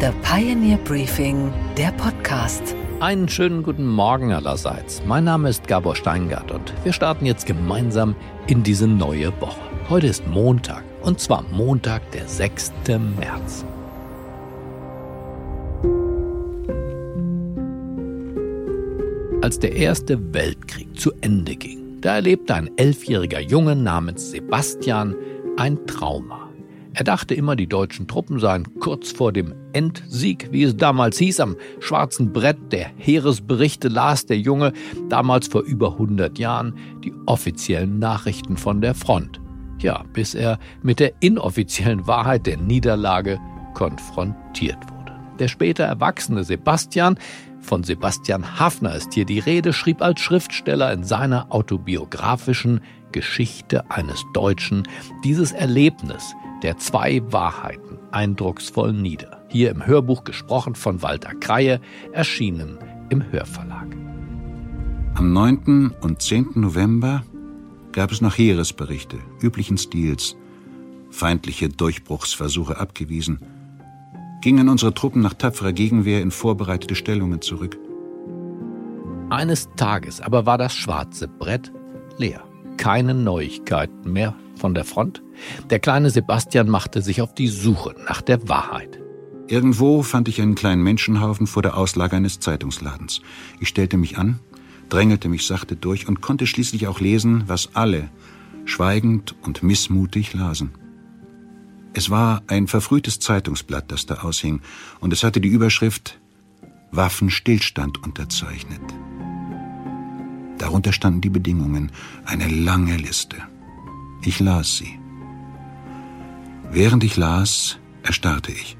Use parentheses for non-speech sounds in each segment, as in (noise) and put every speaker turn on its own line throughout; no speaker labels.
The Pioneer Briefing, der Podcast.
Einen schönen guten Morgen allerseits. Mein Name ist Gabor Steingart und wir starten jetzt gemeinsam in diese neue Woche. Heute ist Montag und zwar Montag, der 6. März. Als der Erste Weltkrieg zu Ende ging, da erlebte ein elfjähriger Junge namens Sebastian ein Trauma. Er dachte immer, die deutschen Truppen seien kurz vor dem Endsieg, wie es damals hieß, am schwarzen Brett der Heeresberichte las der Junge damals vor über 100 Jahren die offiziellen Nachrichten von der Front. Ja, bis er mit der inoffiziellen Wahrheit der Niederlage konfrontiert wurde. Der später erwachsene Sebastian, von Sebastian Hafner ist hier die Rede, schrieb als Schriftsteller in seiner autobiografischen Geschichte eines Deutschen dieses Erlebnis der zwei Wahrheiten eindrucksvoll nieder. Hier im Hörbuch gesprochen von Walter Kreie, erschienen im Hörverlag.
Am 9. und 10. November gab es noch Heeresberichte üblichen Stils, feindliche Durchbruchsversuche abgewiesen, gingen unsere Truppen nach tapferer Gegenwehr in vorbereitete Stellungen zurück.
Eines Tages aber war das schwarze Brett leer. Keine Neuigkeiten mehr von der Front. Der kleine Sebastian machte sich auf die Suche nach der Wahrheit.
Irgendwo fand ich einen kleinen Menschenhaufen vor der Auslage eines Zeitungsladens. Ich stellte mich an, drängelte mich sachte durch und konnte schließlich auch lesen, was alle schweigend und missmutig lasen. Es war ein verfrühtes Zeitungsblatt, das da aushing, und es hatte die Überschrift Waffenstillstand unterzeichnet. Darunter standen die Bedingungen, eine lange Liste. Ich las sie. Während ich las, erstarrte ich.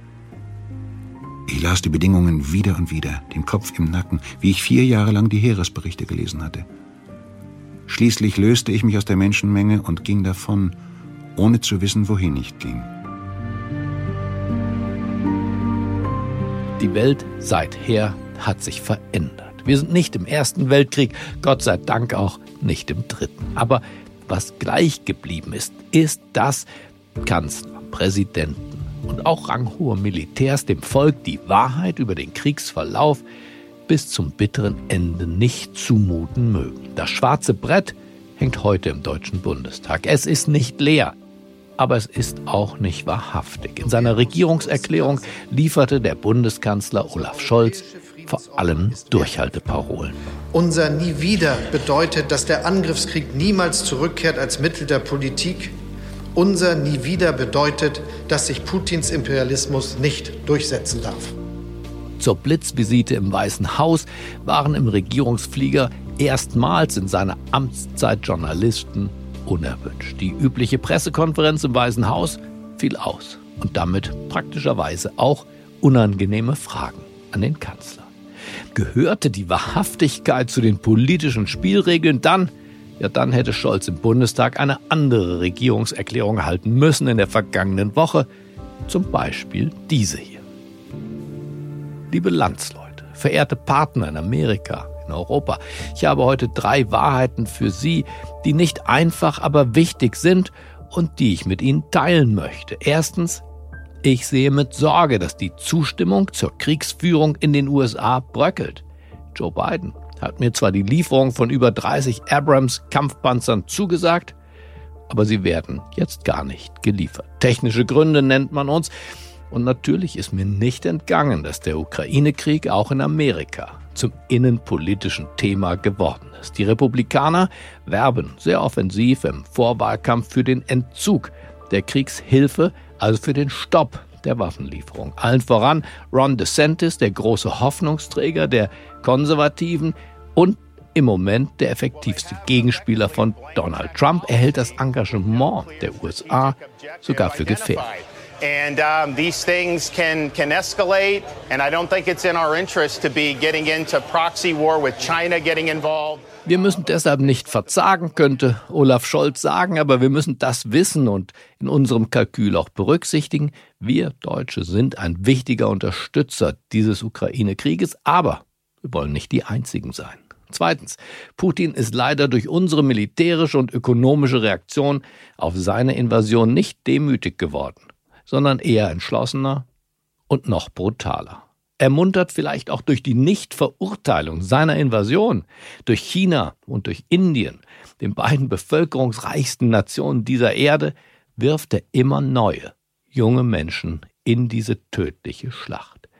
Ich las die Bedingungen wieder und wieder, den Kopf im Nacken, wie ich vier Jahre lang die Heeresberichte gelesen hatte. Schließlich löste ich mich aus der Menschenmenge und ging davon, ohne zu wissen, wohin ich ging.
Die Welt seither hat sich verändert. Wir sind nicht im Ersten Weltkrieg, Gott sei Dank auch nicht im Dritten. Aber was gleich geblieben ist, ist, dass Kanzler, Präsidenten und auch ranghohe Militärs dem Volk die Wahrheit über den Kriegsverlauf bis zum bitteren Ende nicht zumuten mögen. Das schwarze Brett hängt heute im Deutschen Bundestag. Es ist nicht leer, aber es ist auch nicht wahrhaftig. In seiner Regierungserklärung lieferte der Bundeskanzler Olaf Scholz vor allem Durchhalteparolen.
Unser Nie wieder bedeutet, dass der Angriffskrieg niemals zurückkehrt als Mittel der Politik. Unser Nie wieder bedeutet, dass sich Putins Imperialismus nicht durchsetzen darf.
Zur Blitzvisite im Weißen Haus waren im Regierungsflieger erstmals in seiner Amtszeit Journalisten unerwünscht. Die übliche Pressekonferenz im Weißen Haus fiel aus und damit praktischerweise auch unangenehme Fragen an den Kanzler. Gehörte die Wahrhaftigkeit zu den politischen Spielregeln, dann, ja, dann hätte Scholz im Bundestag eine andere Regierungserklärung erhalten müssen in der vergangenen Woche. Zum Beispiel diese hier. Liebe Landsleute, verehrte Partner in Amerika, in Europa, ich habe heute drei Wahrheiten für Sie, die nicht einfach, aber wichtig sind und die ich mit Ihnen teilen möchte. Erstens, ich sehe mit Sorge, dass die Zustimmung zur Kriegsführung in den USA bröckelt. Joe Biden hat mir zwar die Lieferung von über 30 Abrams-Kampfpanzern zugesagt, aber sie werden jetzt gar nicht geliefert. Technische Gründe nennt man uns. Und natürlich ist mir nicht entgangen, dass der Ukraine-Krieg auch in Amerika zum innenpolitischen Thema geworden ist. Die Republikaner werben sehr offensiv im Vorwahlkampf für den Entzug der Kriegshilfe also für den Stopp der Waffenlieferung. Allen voran Ron DeSantis, der große Hoffnungsträger der Konservativen und im Moment der effektivste Gegenspieler von Donald Trump, erhält das Engagement der USA sogar für gefährlich. And um, these things can, can escalate, and I don't think it's in our interest to be getting into proxy war with China getting involved. Wir müssen deshalb nicht verzagen, könnte Olaf Scholz sagen, aber wir müssen das wissen und in unserem Kalkül auch berücksichtigen. Wir Deutsche sind ein wichtiger Unterstützer dieses Ukraine-Krieges, aber wir wollen nicht die Einzigen sein. Zweitens, Putin ist leider durch unsere militärische und ökonomische Reaktion auf seine Invasion nicht demütig geworden sondern eher entschlossener und noch brutaler. Ermuntert vielleicht auch durch die Nichtverurteilung seiner Invasion durch China und durch Indien, den beiden bevölkerungsreichsten Nationen dieser Erde, wirft er immer neue, junge Menschen in diese tödliche Schlacht.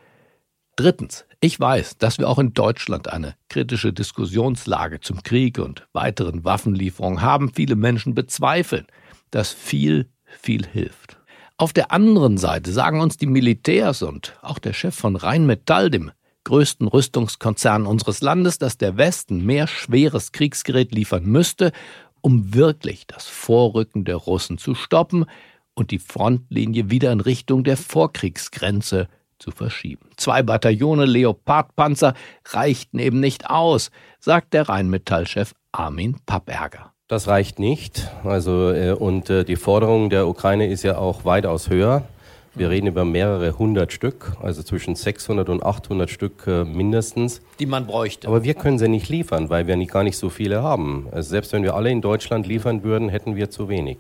Drittens, ich weiß, dass wir auch in Deutschland eine kritische Diskussionslage zum Krieg und weiteren Waffenlieferungen haben. Viele Menschen bezweifeln, dass viel, viel hilft. Auf der anderen Seite sagen uns die Militärs und auch der Chef von Rheinmetall, dem größten Rüstungskonzern unseres Landes, dass der Westen mehr schweres Kriegsgerät liefern müsste, um wirklich das Vorrücken der Russen zu stoppen und die Frontlinie wieder in Richtung der Vorkriegsgrenze zu verschieben. Zwei Bataillone Leopardpanzer reichten eben nicht aus, sagt der Rheinmetallchef Armin Papperger.
Das reicht nicht. Also, äh, und äh, die Forderung der Ukraine ist ja auch weitaus höher. Wir reden über mehrere hundert Stück, also zwischen 600 und 800 Stück äh, mindestens.
Die man bräuchte.
Aber wir können sie nicht liefern, weil wir nicht, gar nicht so viele haben. Also selbst wenn wir alle in Deutschland liefern würden, hätten wir zu wenig.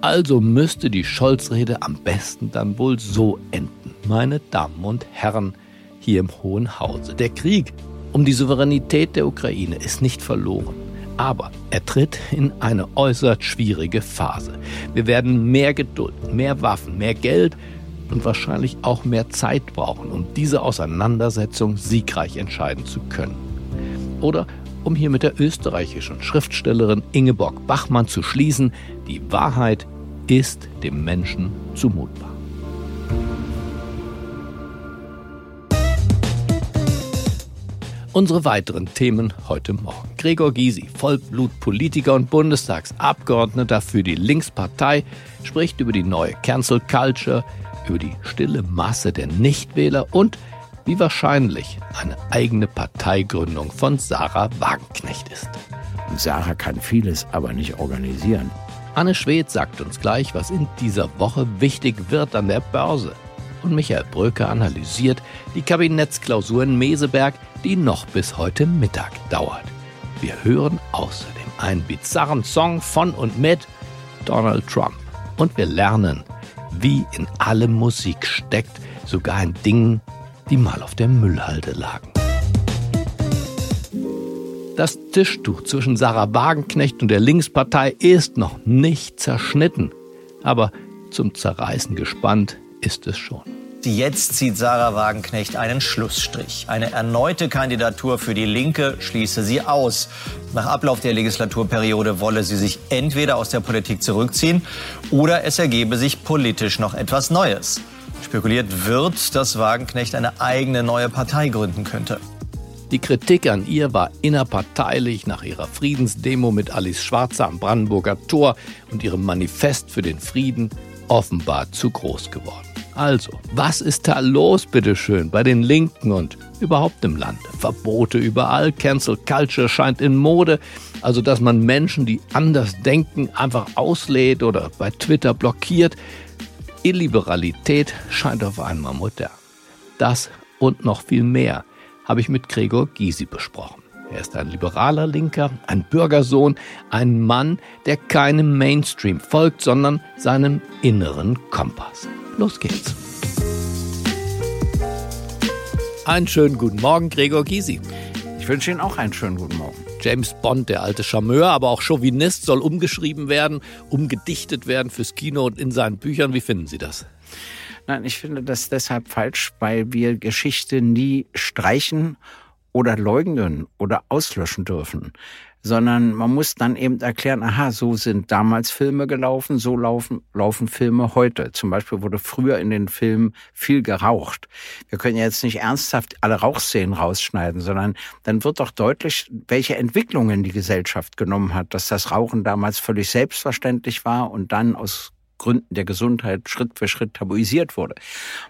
Also müsste die Scholz-Rede am besten dann wohl so enden. Meine Damen und Herren hier im Hohen Hause. Der Krieg um die Souveränität der Ukraine ist nicht verloren. Aber er tritt in eine äußerst schwierige Phase. Wir werden mehr Geduld, mehr Waffen, mehr Geld und wahrscheinlich auch mehr Zeit brauchen, um diese Auseinandersetzung siegreich entscheiden zu können. Oder um hier mit der österreichischen Schriftstellerin Ingeborg Bachmann zu schließen, die Wahrheit ist dem Menschen zumutbar. Unsere weiteren Themen heute Morgen. Gregor Gysi, Vollblutpolitiker und Bundestagsabgeordneter für die Linkspartei, spricht über die neue Cancel Culture, über die stille Masse der Nichtwähler und wie wahrscheinlich eine eigene Parteigründung von Sarah Wagenknecht ist.
Sarah kann vieles, aber nicht organisieren.
Anne Schwedt sagt uns gleich, was in dieser Woche wichtig wird an der Börse. Und Michael Bröker analysiert die Kabinettsklausur in Meseberg, die noch bis heute Mittag dauert. Wir hören außerdem einen bizarren Song von und mit Donald Trump. Und wir lernen, wie in allem Musik steckt, sogar in Dingen, die mal auf der Müllhalde lagen. Das Tischtuch zwischen Sarah Wagenknecht und der Linkspartei ist noch nicht zerschnitten. Aber zum Zerreißen gespannt ist es schon.
Jetzt zieht Sarah Wagenknecht einen Schlussstrich. Eine erneute Kandidatur für die Linke schließe sie aus. Nach Ablauf der Legislaturperiode wolle sie sich entweder aus der Politik zurückziehen oder es ergebe sich politisch noch etwas Neues. Spekuliert wird, dass Wagenknecht eine eigene neue Partei gründen könnte.
Die Kritik an ihr war innerparteilich nach ihrer Friedensdemo mit Alice Schwarzer am Brandenburger Tor und ihrem Manifest für den Frieden offenbar zu groß geworden. Also, was ist da los, bitteschön, bei den Linken und überhaupt im Lande? Verbote überall, Cancel Culture scheint in Mode, also dass man Menschen, die anders denken, einfach auslädt oder bei Twitter blockiert. Illiberalität scheint auf einmal modern. Das und noch viel mehr habe ich mit Gregor Gysi besprochen. Er ist ein liberaler Linker, ein Bürgersohn, ein Mann, der keinem Mainstream folgt, sondern seinem inneren Kompass. Los geht's. Einen schönen guten Morgen, Gregor Gysi.
Ich wünsche Ihnen auch einen schönen guten Morgen.
James Bond, der alte Charmeur, aber auch Chauvinist, soll umgeschrieben werden, umgedichtet werden fürs Kino und in seinen Büchern. Wie finden Sie das?
Nein, ich finde das deshalb falsch, weil wir Geschichte nie streichen oder leugnen oder auslöschen dürfen, sondern man muss dann eben erklären, aha, so sind damals Filme gelaufen, so laufen, laufen Filme heute. Zum Beispiel wurde früher in den Filmen viel geraucht. Wir können jetzt nicht ernsthaft alle Rauchszenen rausschneiden, sondern dann wird doch deutlich, welche Entwicklungen die Gesellschaft genommen hat, dass das Rauchen damals völlig selbstverständlich war und dann aus Gründen der Gesundheit Schritt für Schritt tabuisiert wurde.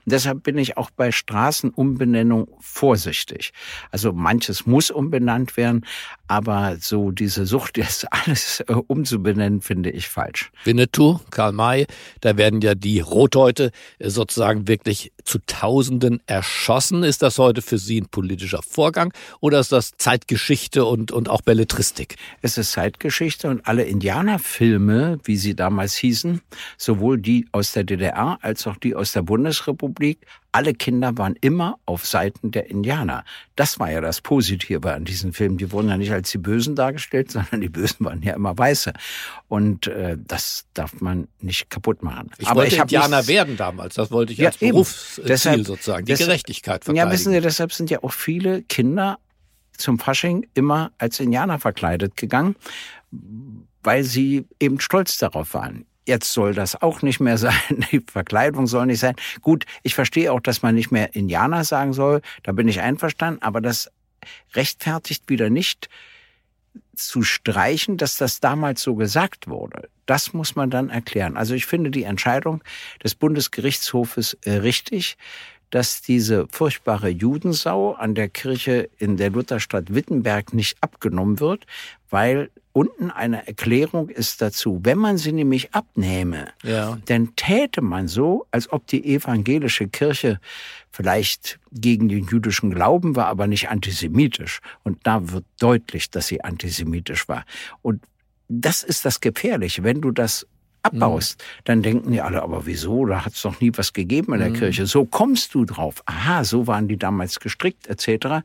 Und deshalb bin ich auch bei Straßenumbenennung vorsichtig. Also manches muss umbenannt werden, aber so diese Sucht, (laughs) jetzt alles äh, umzubenennen, finde ich falsch.
Winnetou, Karl May, da werden ja die Rothäute äh, sozusagen wirklich zu Tausenden erschossen. Ist das heute für Sie ein politischer Vorgang oder ist das Zeitgeschichte und, und auch Belletristik?
Es ist Zeitgeschichte und alle Indianerfilme, wie sie damals hießen, sowohl die aus der DDR als auch die aus der Bundesrepublik, alle Kinder waren immer auf Seiten der Indianer. Das war ja das Positive an diesen Filmen. Die wurden ja nicht als die Bösen dargestellt, (laughs) sondern die Bösen waren ja immer Weiße. Und äh, das darf man nicht kaputt machen.
Ich Aber wollte ich Indianer werden damals. Das wollte ich ja, als Berufsziel deshalb, sozusagen. Die deshalb, Gerechtigkeit verteidigen.
Ja, wissen Sie, deshalb sind ja auch viele Kinder zum Fasching immer als Indianer verkleidet gegangen, weil sie eben stolz darauf waren. Jetzt soll das auch nicht mehr sein. (laughs) Die Verkleidung soll nicht sein. Gut, ich verstehe auch, dass man nicht mehr Indianer sagen soll. Da bin ich einverstanden. Aber das rechtfertigt wieder nicht zu streichen, dass das damals so gesagt wurde. Das muss man dann erklären. Also ich finde die Entscheidung des Bundesgerichtshofes äh, richtig dass diese furchtbare Judensau an der Kirche in der Lutherstadt Wittenberg nicht abgenommen wird, weil unten eine Erklärung ist dazu. Wenn man sie nämlich abnehme, ja. dann täte man so, als ob die evangelische Kirche vielleicht gegen den jüdischen Glauben war, aber nicht antisemitisch. Und da wird deutlich, dass sie antisemitisch war. Und das ist das Gefährliche. Wenn du das abbaust, mhm. dann denken die alle, aber wieso? Da hat es doch nie was gegeben in der mhm. Kirche. So kommst du drauf. Aha, so waren die damals gestrickt, etc.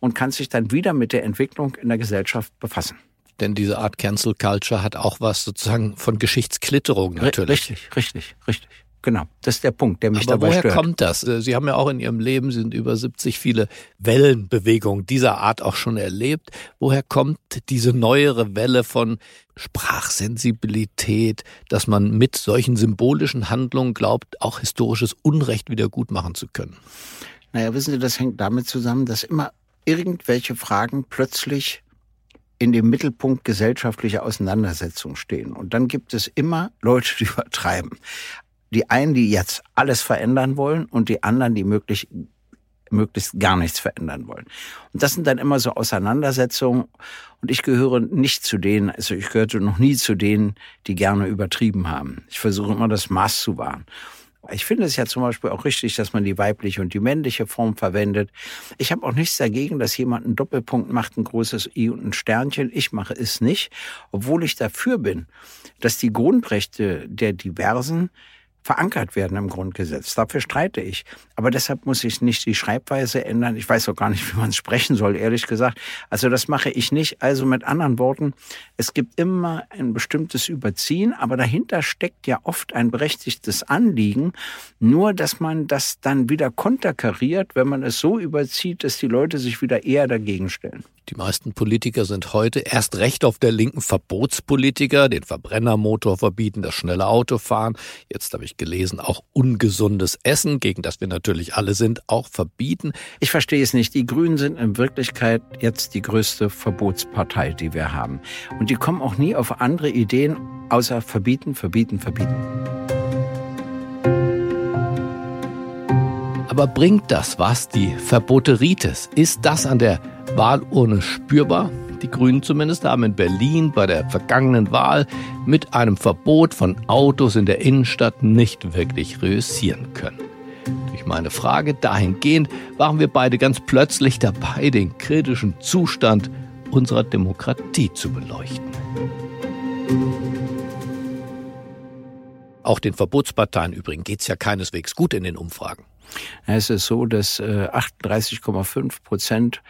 Und kannst dich dann wieder mit der Entwicklung in der Gesellschaft befassen.
Denn diese Art Cancel Culture hat auch was sozusagen von Geschichtsklitterung natürlich.
Richtig, richtig, richtig. Genau, das ist der Punkt, der mich
Aber
dabei
woher
stört.
kommt das? Sie haben ja auch in Ihrem Leben, sind über 70 viele Wellenbewegungen dieser Art auch schon erlebt. Woher kommt diese neuere Welle von Sprachsensibilität, dass man mit solchen symbolischen Handlungen glaubt, auch historisches Unrecht wieder gut machen zu können?
Naja, wissen Sie, das hängt damit zusammen, dass immer irgendwelche Fragen plötzlich in dem Mittelpunkt gesellschaftlicher Auseinandersetzungen stehen. Und dann gibt es immer Leute, die (laughs) übertreiben. Die einen, die jetzt alles verändern wollen und die anderen, die möglich, möglichst gar nichts verändern wollen. Und das sind dann immer so Auseinandersetzungen. Und ich gehöre nicht zu denen, also ich gehörte noch nie zu denen, die gerne übertrieben haben. Ich versuche immer das Maß zu wahren. Ich finde es ja zum Beispiel auch richtig, dass man die weibliche und die männliche Form verwendet. Ich habe auch nichts dagegen, dass jemand einen Doppelpunkt macht, ein großes I und ein Sternchen. Ich mache es nicht, obwohl ich dafür bin, dass die Grundrechte der Diversen verankert werden im Grundgesetz. Dafür streite ich. Aber deshalb muss ich nicht die Schreibweise ändern. Ich weiß auch gar nicht, (laughs) wie man es sprechen soll, ehrlich gesagt. Also das mache ich nicht. Also mit anderen Worten, es gibt immer ein bestimmtes Überziehen, aber dahinter steckt ja oft ein berechtigtes Anliegen. Nur, dass man das dann wieder konterkariert, wenn man es so überzieht, dass die Leute sich wieder eher dagegen stellen.
Die meisten Politiker sind heute erst recht auf der linken Verbotspolitiker, den Verbrennermotor verbieten, das schnelle Auto fahren. Jetzt habe ich gelesen, auch ungesundes Essen, gegen das wir natürlich alle sind, auch verbieten.
Ich verstehe es nicht. Die Grünen sind in Wirklichkeit jetzt die größte Verbotspartei, die wir haben. Und die kommen auch nie auf andere Ideen, außer verbieten, verbieten, verbieten.
Aber bringt das was, die Verboteritis? Ist das an der Wahlurne spürbar. Die Grünen zumindest haben in Berlin bei der vergangenen Wahl mit einem Verbot von Autos in der Innenstadt nicht wirklich reüssieren können. Durch meine Frage dahingehend waren wir beide ganz plötzlich dabei, den kritischen Zustand unserer Demokratie zu beleuchten. Auch den Verbotsparteien übrigens geht es ja keineswegs gut in den Umfragen.
Es ist so, dass 38,5 äh, Prozent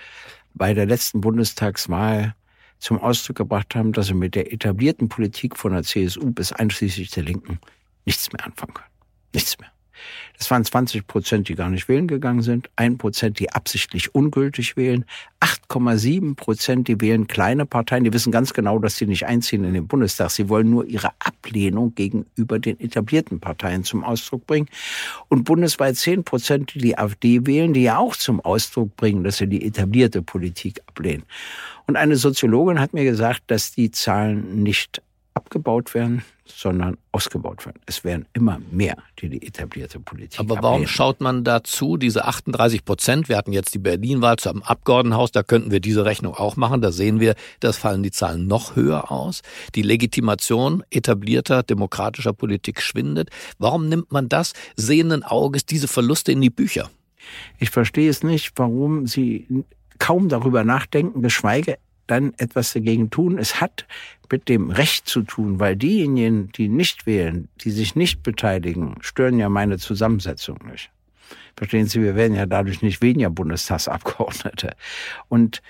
bei der letzten Bundestagswahl zum Ausdruck gebracht haben, dass sie mit der etablierten Politik von der CSU bis einschließlich der Linken nichts mehr anfangen können. Nichts mehr. Das waren 20 Prozent, die gar nicht wählen gegangen sind, ein Prozent, die absichtlich ungültig wählen, 8,7 Prozent, die wählen kleine Parteien, die wissen ganz genau, dass sie nicht einziehen in den Bundestag. Sie wollen nur ihre Ablehnung gegenüber den etablierten Parteien zum Ausdruck bringen. Und bundesweit 10 Prozent, die die AfD wählen, die ja auch zum Ausdruck bringen, dass sie die etablierte Politik ablehnen. Und eine Soziologin hat mir gesagt, dass die Zahlen nicht abgebaut werden, sondern ausgebaut werden. Es werden immer mehr, die die etablierte Politik
Aber warum ablehnen. schaut man dazu, diese 38 Prozent, wir hatten jetzt die Berlin-Wahl zum Abgeordnetenhaus, da könnten wir diese Rechnung auch machen, da sehen wir, das fallen die Zahlen noch höher aus. Die Legitimation etablierter demokratischer Politik schwindet. Warum nimmt man das sehenden Auges, diese Verluste in die Bücher?
Ich verstehe es nicht, warum Sie kaum darüber nachdenken, geschweige dann etwas dagegen tun. Es hat mit dem Recht zu tun, weil diejenigen, die nicht wählen, die sich nicht beteiligen, stören ja meine Zusammensetzung nicht. Verstehen Sie, wir werden ja dadurch nicht weniger Bundestagsabgeordnete. Und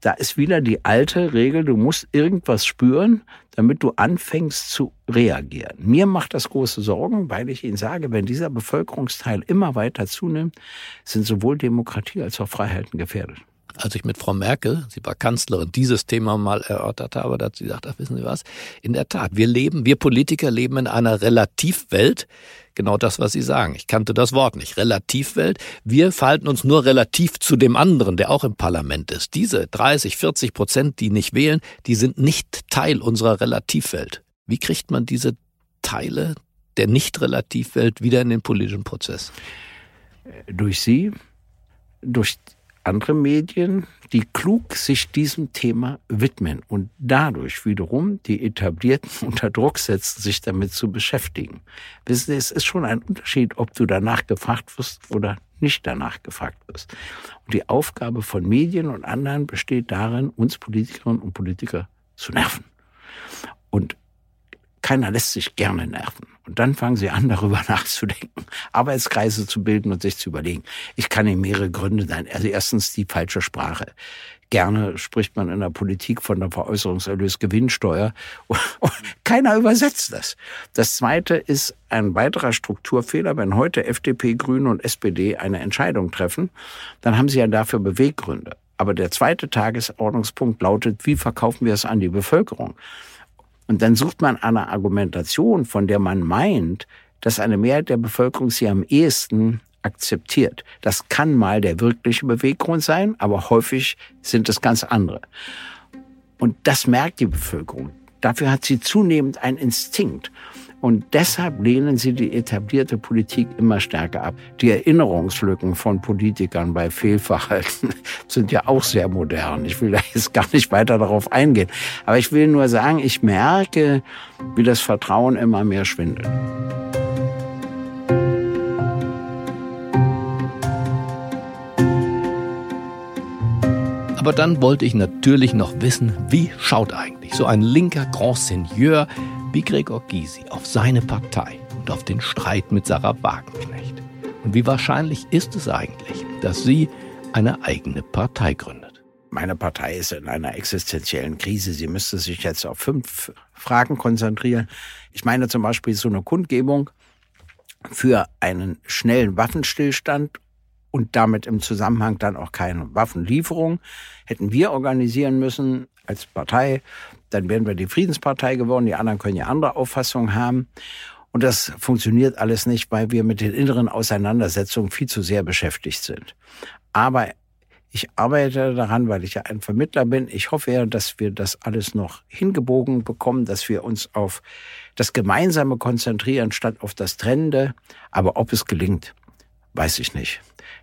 da ist wieder die alte Regel, du musst irgendwas spüren, damit du anfängst zu reagieren. Mir macht das große Sorgen, weil ich Ihnen sage, wenn dieser Bevölkerungsteil immer weiter zunimmt, sind sowohl Demokratie als auch Freiheiten gefährdet
als ich mit Frau Merkel, sie war Kanzlerin, dieses Thema mal erörtert habe, da hat sie gesagt, ach, wissen Sie was? In der Tat, wir leben, wir Politiker leben in einer Relativwelt. Genau das, was Sie sagen. Ich kannte das Wort nicht. Relativwelt. Wir verhalten uns nur relativ zu dem anderen, der auch im Parlament ist. Diese 30, 40 Prozent, die nicht wählen, die sind nicht Teil unserer Relativwelt. Wie kriegt man diese Teile der Nicht-Relativwelt wieder in den politischen Prozess?
Durch Sie, durch andere Medien, die klug sich diesem Thema widmen und dadurch wiederum die Etablierten (laughs) unter Druck setzen, sich damit zu beschäftigen. Wissen Sie, es ist schon ein Unterschied, ob du danach gefragt wirst oder nicht danach gefragt wirst. Und die Aufgabe von Medien und anderen besteht darin, uns Politikerinnen und Politiker zu nerven. Und keiner lässt sich gerne nerven. Und dann fangen sie an, (laughs) darüber nachzudenken, Arbeitskreise zu bilden und sich zu überlegen. Ich kann Ihnen mehrere Gründe nennen. Also erstens die falsche Sprache. Gerne spricht man in der Politik von der Veräußerungserlös-Gewinnsteuer. (laughs) Keiner übersetzt das. Das zweite ist ein weiterer Strukturfehler. Wenn heute FDP, Grüne und SPD eine Entscheidung treffen, dann haben sie ja dafür Beweggründe. Aber der zweite Tagesordnungspunkt lautet, wie verkaufen wir es an die Bevölkerung? Und dann sucht man eine Argumentation, von der man meint, dass eine Mehrheit der Bevölkerung sie am ehesten akzeptiert. Das kann mal der wirkliche Beweggrund sein, aber häufig sind es ganz andere. Und das merkt die Bevölkerung. Dafür hat sie zunehmend einen Instinkt. Und deshalb lehnen sie die etablierte Politik immer stärker ab. Die Erinnerungslücken von Politikern bei Fehlverhalten (laughs) sind ja auch sehr modern. Ich will da jetzt gar nicht weiter darauf eingehen. Aber ich will nur sagen, ich merke, wie das Vertrauen immer mehr schwindet.
Aber dann wollte ich natürlich noch wissen, wie schaut eigentlich so ein linker Grand Seigneur wie Gregor Gysi auf seine Partei und auf den Streit mit Sarah Wagenknecht. Und wie wahrscheinlich ist es eigentlich, dass sie eine eigene Partei gründet?
Meine Partei ist in einer existenziellen Krise. Sie müsste sich jetzt auf fünf Fragen konzentrieren. Ich meine zum Beispiel so eine Kundgebung für einen schnellen Waffenstillstand und damit im Zusammenhang dann auch keine Waffenlieferung hätten wir organisieren müssen als Partei dann wären wir die Friedenspartei geworden. Die anderen können ja andere Auffassungen haben. Und das funktioniert alles nicht, weil wir mit den inneren Auseinandersetzungen viel zu sehr beschäftigt sind. Aber ich arbeite daran, weil ich ja ein Vermittler bin. Ich hoffe ja, dass wir das alles noch hingebogen bekommen, dass wir uns auf das Gemeinsame konzentrieren statt auf das Trennende. Aber ob es gelingt, weiß ich nicht.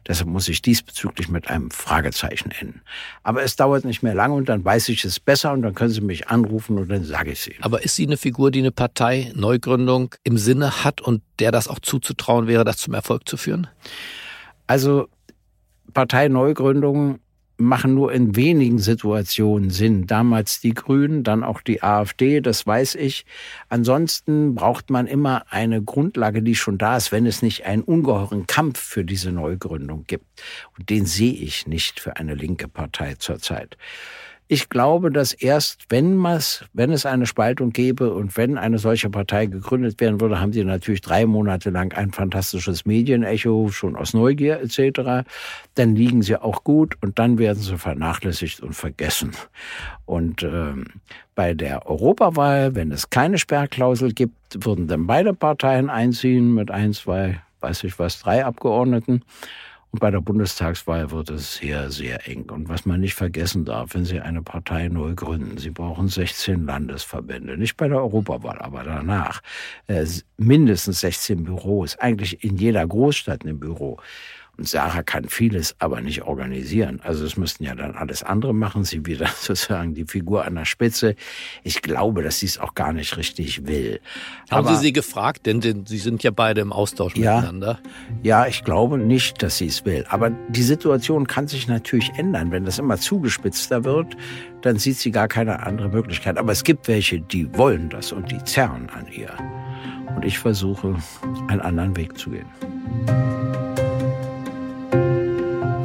Deshalb muss ich diesbezüglich mit einem Fragezeichen enden. Aber es dauert nicht mehr lange und dann weiß ich es besser und dann können Sie mich anrufen und dann sage ich es Ihnen.
Aber ist sie eine Figur, die eine Partei Neugründung im Sinne hat und der das auch zuzutrauen wäre, das zum Erfolg zu führen?
Also Parteineugründungen machen nur in wenigen Situationen Sinn. Damals die Grünen, dann auch die AfD, das weiß ich. Ansonsten braucht man immer eine Grundlage, die schon da ist, wenn es nicht einen ungeheuren Kampf für diese Neugründung gibt. Und den sehe ich nicht für eine linke Partei zurzeit. Ich glaube, dass erst, wenn, wenn es eine Spaltung gäbe und wenn eine solche Partei gegründet werden würde, haben sie natürlich drei Monate lang ein fantastisches Medienecho, schon aus Neugier etc. Dann liegen sie auch gut und dann werden sie vernachlässigt und vergessen. Und ähm, bei der Europawahl, wenn es keine Sperrklausel gibt, würden dann beide Parteien einziehen mit ein, zwei, weiß ich was, drei Abgeordneten. Und bei der Bundestagswahl wird es sehr, sehr eng. Und was man nicht vergessen darf, wenn Sie eine Partei neu gründen, Sie brauchen 16 Landesverbände, nicht bei der Europawahl, aber danach, äh, mindestens 16 Büros, eigentlich in jeder Großstadt ein Büro. Und Sarah kann vieles, aber nicht organisieren. Also es müssten ja dann alles andere machen. Sie wieder (laughs) sozusagen die Figur an der Spitze. Ich glaube, dass sie es auch gar nicht richtig will.
Haben
aber,
Sie sie gefragt? Denn, Sie sind ja beide im Austausch
Ja.
miteinander.
Ja, ich glaube nicht, dass sie es will. Aber die Situation kann sich natürlich ändern. Wenn das immer zugespitzter wird, dann sieht sie gar keine andere Möglichkeit. Aber es gibt welche, die wollen das und die zerren an ihr. Und ich versuche, einen anderen Weg zu gehen.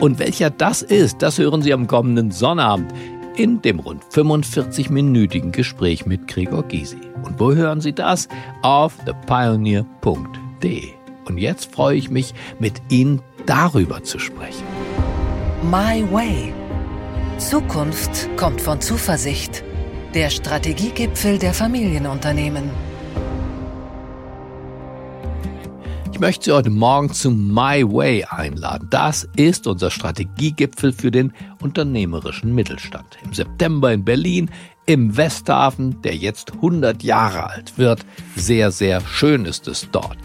Und welcher das ist, das hören Sie am kommenden Sonnabend in dem rund 45-minütigen Gespräch mit Gregor Gysi. Und wo hören Sie das? Auf thepioneer.de. Und jetzt freue ich mich, mit Ihnen darüber zu sprechen.
My Way. Zukunft kommt von Zuversicht. Der Strategiegipfel der Familienunternehmen.
Möchte Sie heute Morgen zu My Way einladen. Das ist unser Strategiegipfel für den unternehmerischen Mittelstand. Im September in Berlin, im Westhafen, der jetzt 100 Jahre alt wird. Sehr, sehr schön ist es dort.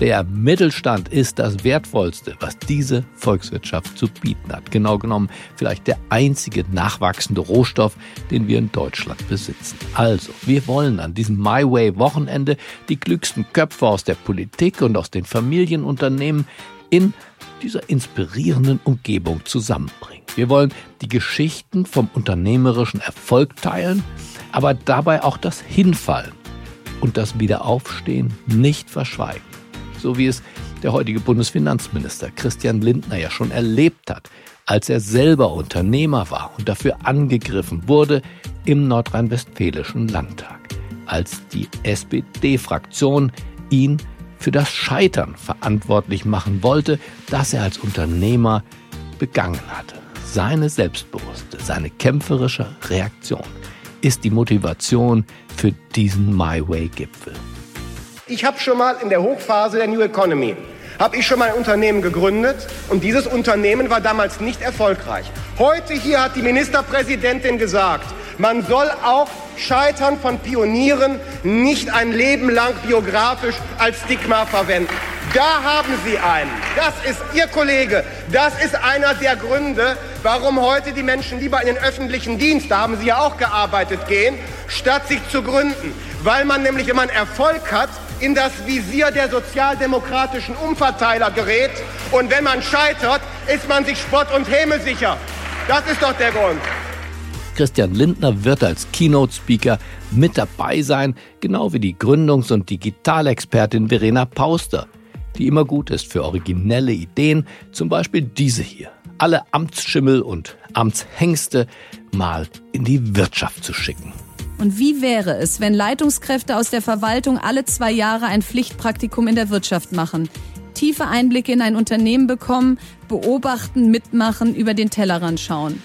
Der Mittelstand ist das Wertvollste, was diese Volkswirtschaft zu bieten hat. Genau genommen vielleicht der einzige nachwachsende Rohstoff, den wir in Deutschland besitzen. Also, wir wollen an diesem My Way Wochenende die klügsten Köpfe aus der Politik und aus den Familienunternehmen in dieser inspirierenden Umgebung zusammenbringen. Wir wollen die Geschichten vom unternehmerischen Erfolg teilen, aber dabei auch das Hinfallen und das Wiederaufstehen nicht verschweigen so wie es der heutige Bundesfinanzminister Christian Lindner ja schon erlebt hat, als er selber Unternehmer war und dafür angegriffen wurde im nordrhein-westfälischen Landtag, als die SPD-Fraktion ihn für das Scheitern verantwortlich machen wollte, das er als Unternehmer begangen hatte. Seine selbstbewusste, seine kämpferische Reaktion ist die Motivation für diesen My Way-Gipfel.
Ich habe schon mal in der Hochphase der New Economy habe ich schon mal ein Unternehmen gegründet und dieses Unternehmen war damals nicht erfolgreich. Heute hier hat die Ministerpräsidentin gesagt, man soll auch Scheitern von Pionieren nicht ein Leben lang biografisch als Stigma verwenden. Da haben Sie einen. Das ist Ihr Kollege. Das ist einer der Gründe, warum heute die Menschen lieber in den öffentlichen Dienst, da haben Sie ja auch gearbeitet, gehen, statt sich zu gründen. Weil man nämlich, wenn man Erfolg hat, in das Visier der sozialdemokratischen Umverteiler gerät. Und wenn man scheitert, ist man sich Spott und Häme sicher. Das ist doch der Grund.
Christian Lindner wird als Keynote-Speaker mit dabei sein, genau wie die Gründungs- und Digitalexpertin Verena Pauster, die immer gut ist für originelle Ideen, zum Beispiel diese hier. Alle Amtsschimmel und Amtshengste mal in die Wirtschaft zu schicken.
Und wie wäre es, wenn Leitungskräfte aus der Verwaltung alle zwei Jahre ein Pflichtpraktikum in der Wirtschaft machen? Tiefe Einblicke in ein Unternehmen bekommen, beobachten, mitmachen, über den Tellerrand schauen.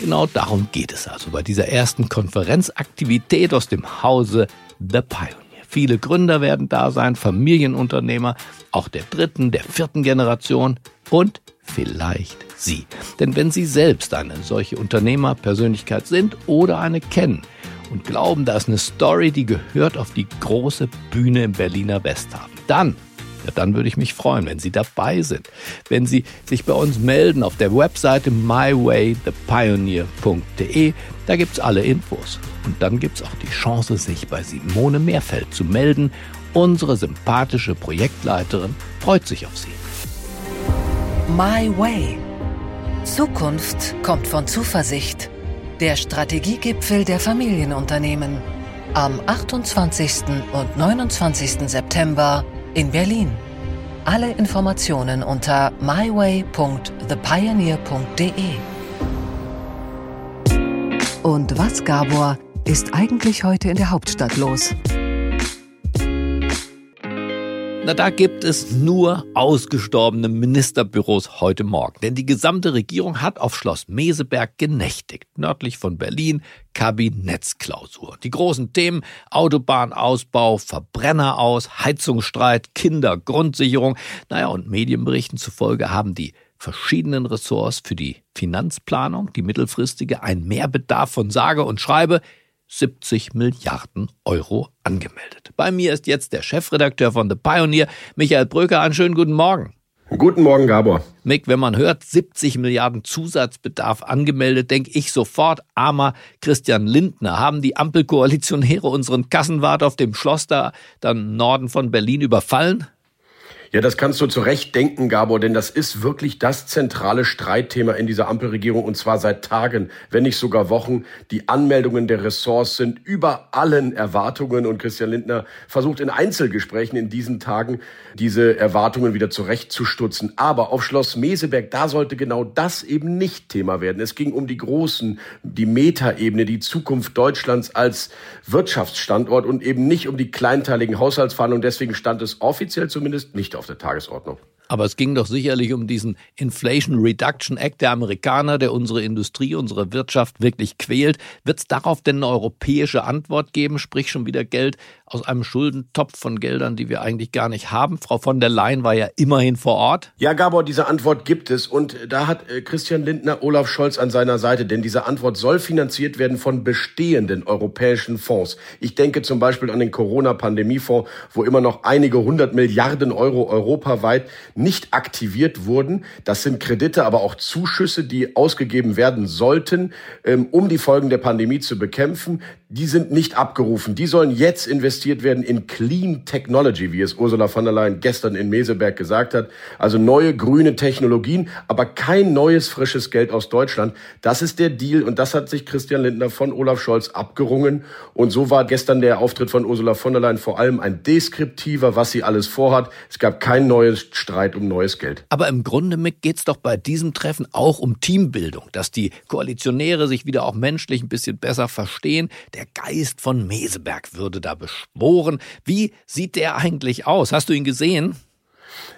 Genau darum geht es also bei dieser ersten Konferenzaktivität aus dem Hause The Pioneer. Viele Gründer werden da sein, Familienunternehmer, auch der dritten, der vierten Generation und vielleicht Sie. Denn wenn Sie selbst eine solche Unternehmerpersönlichkeit sind oder eine kennen und glauben, da ist eine Story, die gehört auf die große Bühne im Berliner Westhafen, dann ja, dann würde ich mich freuen, wenn Sie dabei sind. Wenn Sie sich bei uns melden auf der Webseite mywaythepioneer.de. Da gibt es alle Infos. Und dann gibt es auch die Chance, sich bei Simone Mehrfeld zu melden. Unsere sympathische Projektleiterin freut sich auf Sie.
My Way. Zukunft kommt von Zuversicht. Der Strategiegipfel der Familienunternehmen. Am 28. und 29. September in Berlin. Alle Informationen unter myway.thepioneer.de. Und was, Gabor, ist eigentlich heute in der Hauptstadt los?
Na, da gibt es nur ausgestorbene Ministerbüros heute Morgen. Denn die gesamte Regierung hat auf Schloss Meseberg genächtigt. Nördlich von Berlin Kabinettsklausur. Die großen Themen Autobahnausbau, Verbrenner aus, Heizungsstreit, Kindergrundsicherung. Naja, und Medienberichten zufolge haben die verschiedenen Ressorts für die Finanzplanung, die mittelfristige, einen Mehrbedarf von sage und schreibe 70 Milliarden Euro angemeldet. Bei mir ist jetzt der Chefredakteur von The Pioneer, Michael Bröker. Einen schönen guten Morgen.
Guten Morgen, Gabor.
Mick, wenn man hört, 70 Milliarden Zusatzbedarf angemeldet, denke ich sofort, armer Christian Lindner. Haben die Ampelkoalitionäre unseren Kassenwart auf dem Schloss da, dann Norden von Berlin überfallen?
Ja, das kannst du zu Recht denken, Gabor, denn das ist wirklich das zentrale Streitthema in dieser Ampelregierung und zwar seit Tagen, wenn nicht sogar Wochen. Die Anmeldungen der Ressorts sind über allen Erwartungen und Christian Lindner versucht in Einzelgesprächen in diesen Tagen diese Erwartungen wieder zurechtzustutzen. Aber auf Schloss Meseberg, da sollte genau das eben nicht Thema werden. Es ging um die großen, die Metaebene, die Zukunft Deutschlands als Wirtschaftsstandort und eben nicht um die kleinteiligen Haushaltsverhandlungen. Deswegen stand es offiziell zumindest nicht auf der Tagesordnung.
Aber es ging doch sicherlich um diesen Inflation Reduction Act der Amerikaner, der unsere Industrie, unsere Wirtschaft wirklich quält. Wird es darauf denn eine europäische Antwort geben, sprich schon wieder Geld aus einem Schuldentopf von Geldern, die wir eigentlich gar nicht haben? Frau von der Leyen war ja immerhin vor Ort.
Ja, Gabor, diese Antwort gibt es. Und da hat äh, Christian Lindner Olaf Scholz an seiner Seite. Denn diese Antwort soll finanziert werden von bestehenden europäischen Fonds. Ich denke zum Beispiel an den Corona-Pandemiefonds, wo immer noch einige hundert Milliarden Euro europaweit nicht aktiviert wurden. Das sind Kredite, aber auch Zuschüsse, die ausgegeben werden sollten, ähm, um die Folgen der Pandemie zu bekämpfen. Die sind nicht abgerufen. Die sollen jetzt investiert werden in Clean Technology, wie es Ursula von der Leyen gestern in Meseberg gesagt hat. Also neue grüne Technologien, aber kein neues frisches Geld aus Deutschland. Das ist der Deal und das hat sich Christian Lindner von Olaf Scholz abgerungen. Und so war gestern der Auftritt von Ursula von der Leyen vor allem ein deskriptiver, was sie alles vorhat. Es gab kein neues Streit um neues Geld.
Aber im Grunde geht es doch bei diesem Treffen auch um Teambildung, dass die Koalitionäre sich wieder auch menschlich ein bisschen besser verstehen. Der Geist von Meseberg würde da beschworen. Wie sieht der eigentlich aus? Hast du ihn gesehen?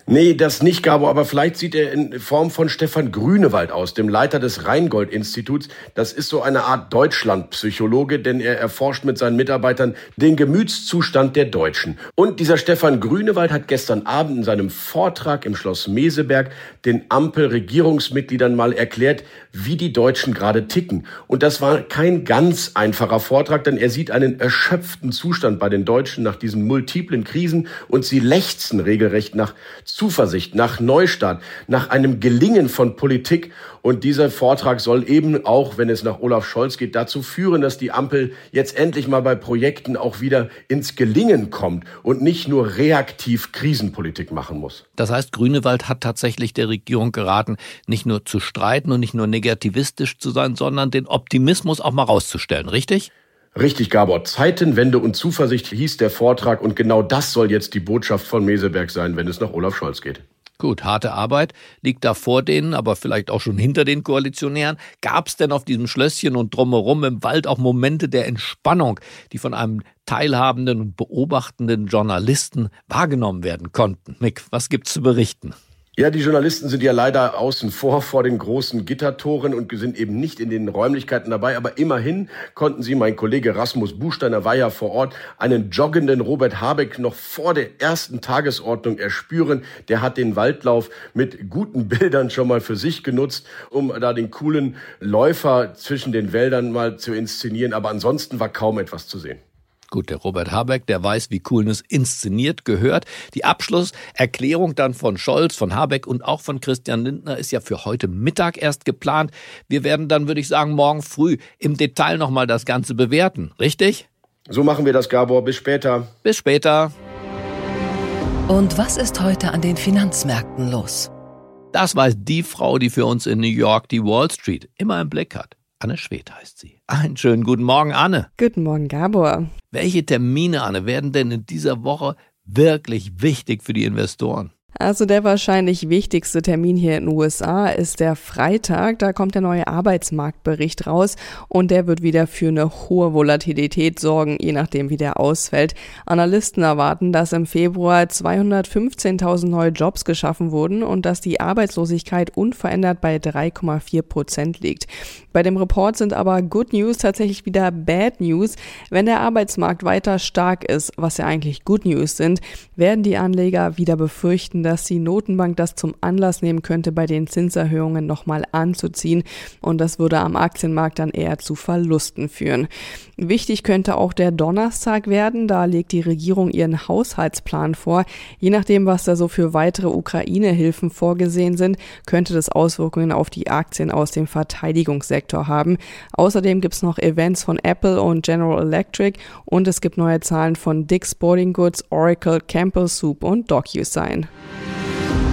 Nee, das nicht, Gabo, aber vielleicht sieht er in Form von Stefan Grünewald aus, dem Leiter des Rheingold-Instituts. Das ist so eine Art Deutschland-Psychologe, denn er erforscht mit seinen Mitarbeitern den Gemütszustand der Deutschen. Und dieser Stefan Grünewald hat gestern Abend in seinem Vortrag im Schloss Meseberg den Ampel-Regierungsmitgliedern mal erklärt, wie die Deutschen gerade ticken. Und das war kein ganz einfacher Vortrag, denn er sieht einen erschöpften Zustand bei den Deutschen nach diesen multiplen Krisen und sie lechzen regelrecht nach Zuversicht, nach Neustart, nach einem Gelingen von Politik. Und dieser Vortrag soll eben auch, wenn es nach Olaf Scholz geht, dazu führen, dass die Ampel jetzt endlich mal bei Projekten auch wieder ins Gelingen kommt und nicht nur reaktiv Krisenpolitik machen muss.
Das heißt, Grünewald hat tatsächlich der Regierung geraten, nicht nur zu streiten und nicht nur negativistisch zu sein, sondern den Optimismus auch mal rauszustellen, richtig?
Richtig, Gabor. Zeitenwende und Zuversicht hieß der Vortrag und genau das soll jetzt die Botschaft von Meseberg sein, wenn es nach Olaf Scholz geht.
Gut, harte Arbeit liegt da vor denen, aber vielleicht auch schon hinter den Koalitionären. Gab es denn auf diesem Schlösschen und drumherum im Wald auch Momente der Entspannung, die von einem teilhabenden und beobachtenden Journalisten wahrgenommen werden konnten? Mick, was gibt's zu berichten?
Ja, die Journalisten sind ja leider außen vor vor den großen Gittertoren und sind eben nicht in den Räumlichkeiten dabei. Aber immerhin konnten sie, mein Kollege Rasmus Buchsteiner war ja vor Ort, einen joggenden Robert Habeck noch vor der ersten Tagesordnung erspüren. Der hat den Waldlauf mit guten (laughs) Bildern schon mal für sich genutzt, um da den coolen Läufer zwischen den Wäldern mal zu inszenieren. Aber ansonsten war kaum etwas zu sehen.
Gut, der Robert Habeck, der weiß, wie Coolness inszeniert gehört. Die Abschlusserklärung dann von Scholz, von Habeck und auch von Christian Lindner ist ja für heute Mittag erst geplant. Wir werden dann, würde ich sagen, morgen früh im Detail nochmal das Ganze bewerten. Richtig?
So machen wir das, Gabor. Bis später.
Bis später.
Und was ist heute an den Finanzmärkten los?
Das weiß die Frau, die für uns in New York die Wall Street immer im Blick hat. Anne Schwed heißt sie. Einen schönen guten Morgen, Anne.
Guten Morgen, Gabor.
Welche Termine, Anne, werden denn in dieser Woche wirklich wichtig für die Investoren?
Also der wahrscheinlich wichtigste Termin hier in den USA ist der Freitag. Da kommt der neue Arbeitsmarktbericht raus und der wird wieder für eine hohe Volatilität sorgen, je nachdem wie der ausfällt. Analysten erwarten, dass im Februar 215.000 neue Jobs geschaffen wurden und dass die Arbeitslosigkeit unverändert bei 3,4 Prozent liegt. Bei dem Report sind aber Good News tatsächlich wieder Bad News. Wenn der Arbeitsmarkt weiter stark ist, was ja eigentlich Good News sind, werden die Anleger wieder befürchten, dass die Notenbank das zum Anlass nehmen könnte, bei den Zinserhöhungen nochmal anzuziehen. Und das würde am Aktienmarkt dann eher zu Verlusten führen. Wichtig könnte auch der Donnerstag werden. Da legt die Regierung ihren Haushaltsplan vor. Je nachdem, was da so für weitere Ukraine-Hilfen vorgesehen sind, könnte das Auswirkungen auf die Aktien aus dem Verteidigungssektor haben. Außerdem gibt es noch Events von Apple und General Electric und es gibt neue Zahlen von Dick's Sporting Goods, Oracle, Campbell Soup und DocuSign.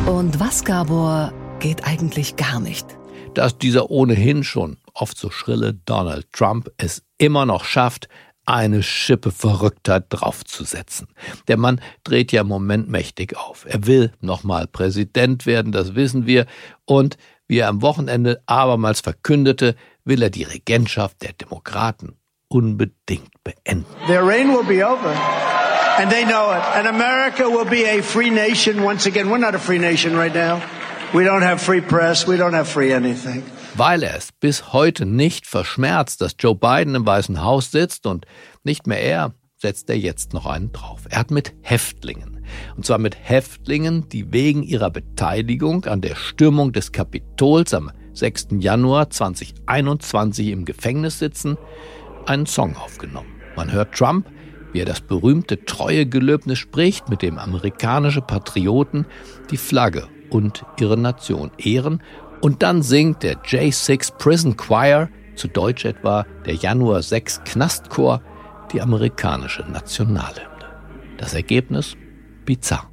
Und was, Gabor, geht eigentlich gar nicht?
Dass dieser ohnehin schon oft so schrille Donald Trump es immer noch schafft, eine Schippe Verrücktheit draufzusetzen. Der Mann dreht ja im Moment mächtig auf. Er will nochmal Präsident werden, das wissen wir. Und wie er am Wochenende abermals verkündete, will er die Regentschaft der Demokraten unbedingt beenden.
Their reign will be over. And they know it. And America will be a free nation once again. We're not a free nation right now. We don't have free press. We don't have free anything
weil er es bis heute nicht verschmerzt, dass Joe Biden im Weißen Haus sitzt und nicht mehr er, setzt er jetzt noch einen drauf. Er hat mit Häftlingen, und zwar mit Häftlingen, die wegen ihrer Beteiligung an der Stürmung des Kapitols am 6. Januar 2021 im Gefängnis sitzen, einen Song aufgenommen. Man hört Trump, wie er das berühmte Treuegelöbnis spricht, mit dem amerikanische Patrioten die Flagge und ihre Nation ehren und dann singt der J6 Prison Choir, zu Deutsch etwa der Januar 6 Knastchor, die amerikanische Nationalhymne. Das Ergebnis? Bizarr.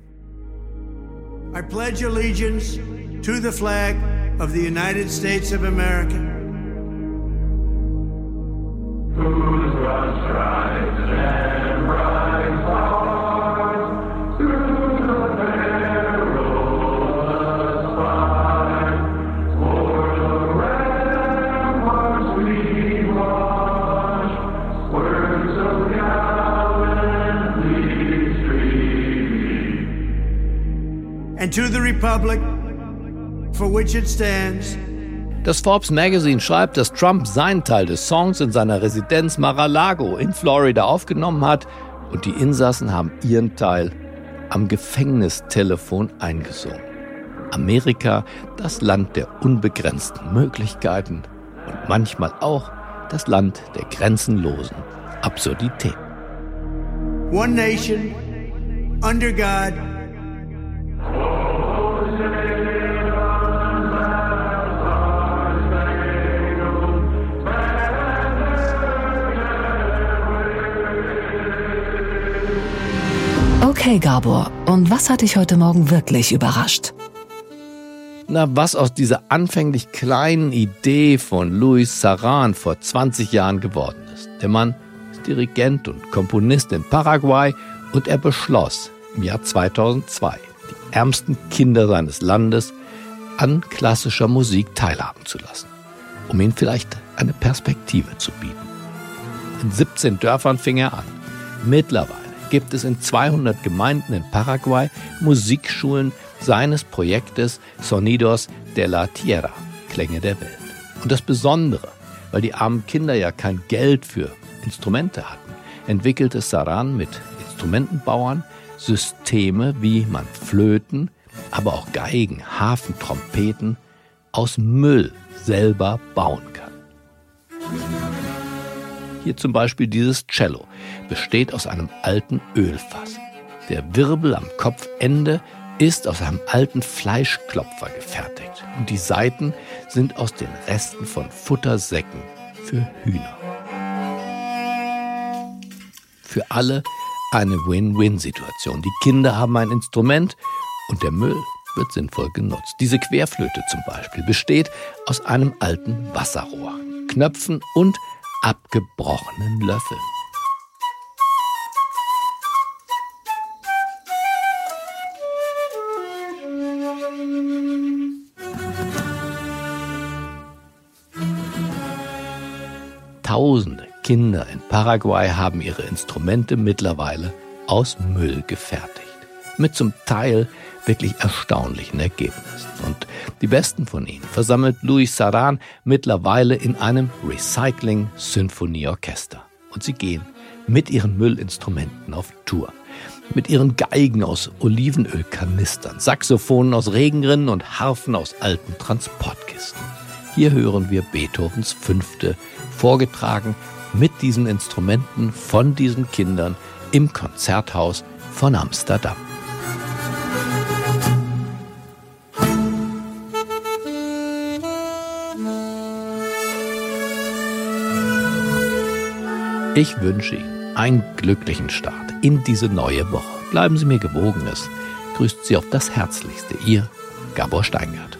I pledge allegiance to the flag of the United States of America. And to the republic for which it stands.
Das Forbes Magazine schreibt, dass Trump seinen Teil des Songs in seiner Residenz Mar-a-Lago in Florida aufgenommen hat und die Insassen haben ihren Teil am Gefängnistelefon eingesungen. Amerika, das Land der unbegrenzten Möglichkeiten und manchmal auch das Land der grenzenlosen Absurdität.
One nation, under God,
Okay, Gabor, und was hat dich heute Morgen wirklich überrascht?
Na, was aus dieser anfänglich kleinen Idee von Louis Saran vor 20 Jahren geworden ist. Der Mann ist Dirigent und Komponist in Paraguay und er beschloss im Jahr 2002, die ärmsten Kinder seines Landes an klassischer Musik teilhaben zu lassen, um ihnen vielleicht eine Perspektive zu bieten. In 17 Dörfern fing er an. Mittlerweile gibt es in 200 Gemeinden in Paraguay Musikschulen seines Projektes Sonidos de la Tierra, Klänge der Welt. Und das Besondere, weil die armen Kinder ja kein Geld für Instrumente hatten, entwickelte Saran mit Instrumentenbauern Systeme, wie man Flöten, aber auch Geigen, Hafen, Trompeten aus Müll selber bauen kann. Hier zum Beispiel dieses Cello besteht aus einem alten Ölfass. Der Wirbel am Kopfende ist aus einem alten Fleischklopfer gefertigt und die Seiten sind aus den Resten von Futtersäcken für Hühner. Für alle eine Win-Win-Situation. Die Kinder haben ein Instrument und der Müll wird sinnvoll genutzt. Diese Querflöte zum Beispiel besteht aus einem alten Wasserrohr, Knöpfen und abgebrochenen Löffeln. Tausende Kinder in Paraguay haben ihre Instrumente mittlerweile aus Müll gefertigt. Mit zum Teil wirklich erstaunlichen Ergebnissen. Und die besten von ihnen versammelt Luis Saran mittlerweile in einem Recycling-Symphonieorchester. Und sie gehen mit ihren Müllinstrumenten auf Tour. mit ihren Geigen aus Olivenölkanistern, Saxophonen aus Regenrinnen und Harfen aus alten Transportkisten. Hier hören wir Beethovens Fünfte, vorgetragen mit diesen Instrumenten von diesen Kindern im Konzerthaus von Amsterdam. Ich wünsche Ihnen einen glücklichen Start in diese neue Woche. Bleiben Sie mir gewogen. Es grüßt Sie auf das Herzlichste. Ihr Gabor Steingart.